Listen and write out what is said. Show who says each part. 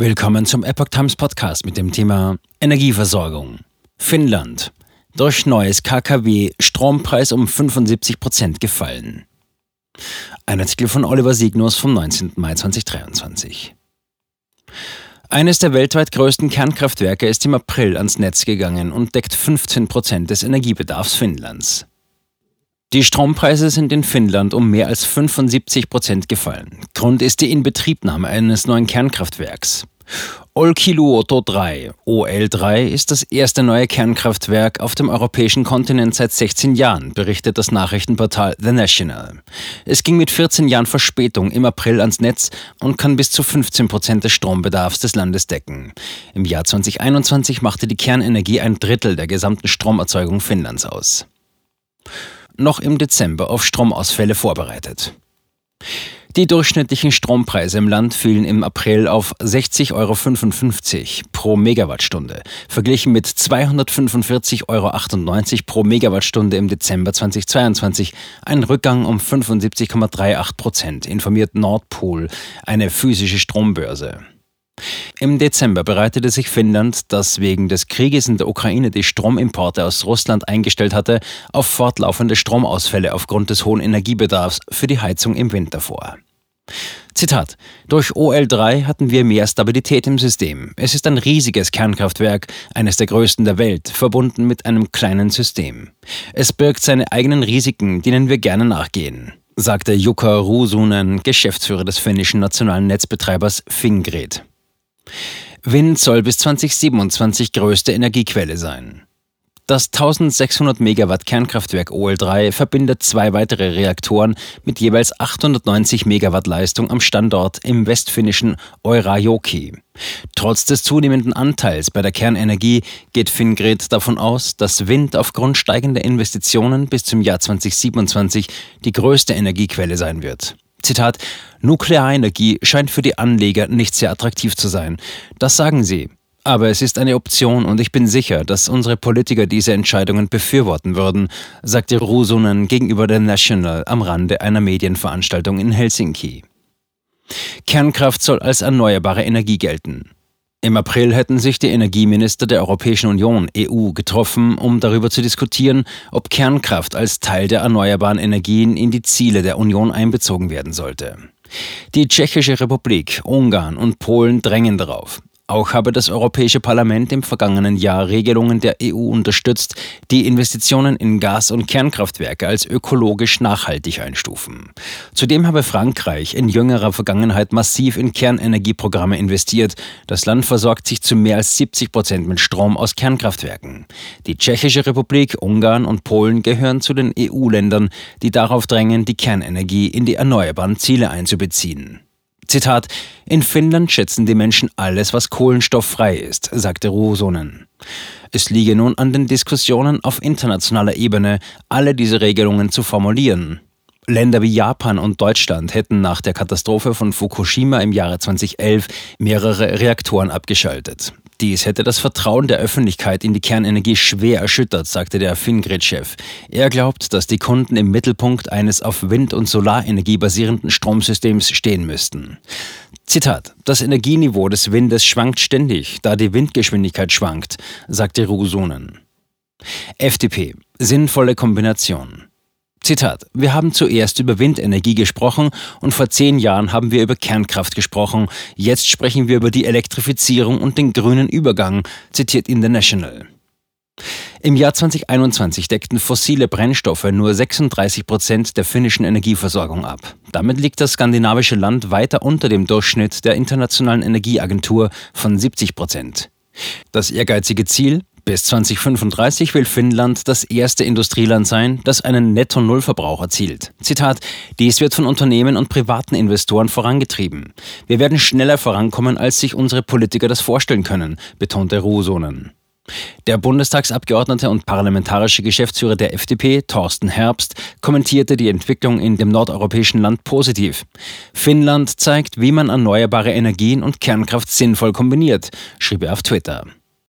Speaker 1: Willkommen zum Epoch Times Podcast mit dem Thema Energieversorgung. Finnland. Durch neues KKW Strompreis um 75 Prozent gefallen. Ein Artikel von Oliver Signus vom 19. Mai 2023. Eines der weltweit größten Kernkraftwerke ist im April ans Netz gegangen und deckt 15 Prozent des Energiebedarfs Finnlands. Die Strompreise sind in Finnland um mehr als 75 Prozent gefallen. Grund ist die Inbetriebnahme eines neuen Kernkraftwerks. Olkiluoto 3, OL3, ist das erste neue Kernkraftwerk auf dem europäischen Kontinent seit 16 Jahren, berichtet das Nachrichtenportal The National. Es ging mit 14 Jahren Verspätung im April ans Netz und kann bis zu 15 Prozent des Strombedarfs des Landes decken. Im Jahr 2021 machte die Kernenergie ein Drittel der gesamten Stromerzeugung Finnlands aus noch im Dezember auf Stromausfälle vorbereitet. Die durchschnittlichen Strompreise im Land fielen im April auf 60,55 Euro pro Megawattstunde, verglichen mit 245,98 Euro pro Megawattstunde im Dezember 2022, ein Rückgang um 75,38 Prozent, informiert Nordpol, eine physische Strombörse. Im Dezember bereitete sich Finnland, das wegen des Krieges in der Ukraine die Stromimporte aus Russland eingestellt hatte, auf fortlaufende Stromausfälle aufgrund des hohen Energiebedarfs für die Heizung im Winter vor. Zitat: Durch OL3 hatten wir mehr Stabilität im System. Es ist ein riesiges Kernkraftwerk, eines der größten der Welt, verbunden mit einem kleinen System. Es birgt seine eigenen Risiken, denen wir gerne nachgehen, sagte Jukka Rusunen, Geschäftsführer des finnischen nationalen Netzbetreibers Fingrid. Wind soll bis 2027 größte Energiequelle sein. Das 1600 Megawatt Kernkraftwerk OL3 verbindet zwei weitere Reaktoren mit jeweils 890 Megawatt Leistung am Standort im westfinnischen Eurajoki. Trotz des zunehmenden Anteils bei der Kernenergie geht Fingrid davon aus, dass Wind aufgrund steigender Investitionen bis zum Jahr 2027 die größte Energiequelle sein wird. Zitat, Nuklearenergie scheint für die Anleger nicht sehr attraktiv zu sein. Das sagen sie. Aber es ist eine Option und ich bin sicher, dass unsere Politiker diese Entscheidungen befürworten würden, sagte Rusunen gegenüber der National am Rande einer Medienveranstaltung in Helsinki. Kernkraft soll als erneuerbare Energie gelten. Im April hätten sich die Energieminister der Europäischen Union EU getroffen, um darüber zu diskutieren, ob Kernkraft als Teil der erneuerbaren Energien in die Ziele der Union einbezogen werden sollte. Die Tschechische Republik, Ungarn und Polen drängen darauf. Auch habe das Europäische Parlament im vergangenen Jahr Regelungen der EU unterstützt, die Investitionen in Gas- und Kernkraftwerke als ökologisch nachhaltig einstufen. Zudem habe Frankreich in jüngerer Vergangenheit massiv in Kernenergieprogramme investiert. Das Land versorgt sich zu mehr als 70 Prozent mit Strom aus Kernkraftwerken. Die Tschechische Republik, Ungarn und Polen gehören zu den EU-Ländern, die darauf drängen, die Kernenergie in die erneuerbaren Ziele einzubeziehen. Zitat, in Finnland schätzen die Menschen alles, was kohlenstofffrei ist, sagte Ruosonen. Es liege nun an den Diskussionen auf internationaler Ebene, alle diese Regelungen zu formulieren. Länder wie Japan und Deutschland hätten nach der Katastrophe von Fukushima im Jahre 2011 mehrere Reaktoren abgeschaltet. Dies hätte das Vertrauen der Öffentlichkeit in die Kernenergie schwer erschüttert, sagte der Fingrid-Chef. Er glaubt, dass die Kunden im Mittelpunkt eines auf Wind- und Solarenergie basierenden Stromsystems stehen müssten. Zitat: Das Energieniveau des Windes schwankt ständig, da die Windgeschwindigkeit schwankt, sagte Rusunen. FDP: Sinnvolle Kombination. Zitat, wir haben zuerst über Windenergie gesprochen und vor zehn Jahren haben wir über Kernkraft gesprochen. Jetzt sprechen wir über die Elektrifizierung und den grünen Übergang, zitiert International. Im Jahr 2021 deckten fossile Brennstoffe nur 36 Prozent der finnischen Energieversorgung ab. Damit liegt das skandinavische Land weiter unter dem Durchschnitt der Internationalen Energieagentur von 70 Prozent. Das ehrgeizige Ziel, bis 2035 will Finnland das erste Industrieland sein, das einen Netto-Null-Verbrauch erzielt. Zitat: Dies wird von Unternehmen und privaten Investoren vorangetrieben. Wir werden schneller vorankommen, als sich unsere Politiker das vorstellen können, betonte Rusonen. Der Bundestagsabgeordnete und parlamentarische Geschäftsführer der FDP, Thorsten Herbst, kommentierte die Entwicklung in dem nordeuropäischen Land positiv. Finnland zeigt, wie man erneuerbare Energien und Kernkraft sinnvoll kombiniert, schrieb er auf Twitter.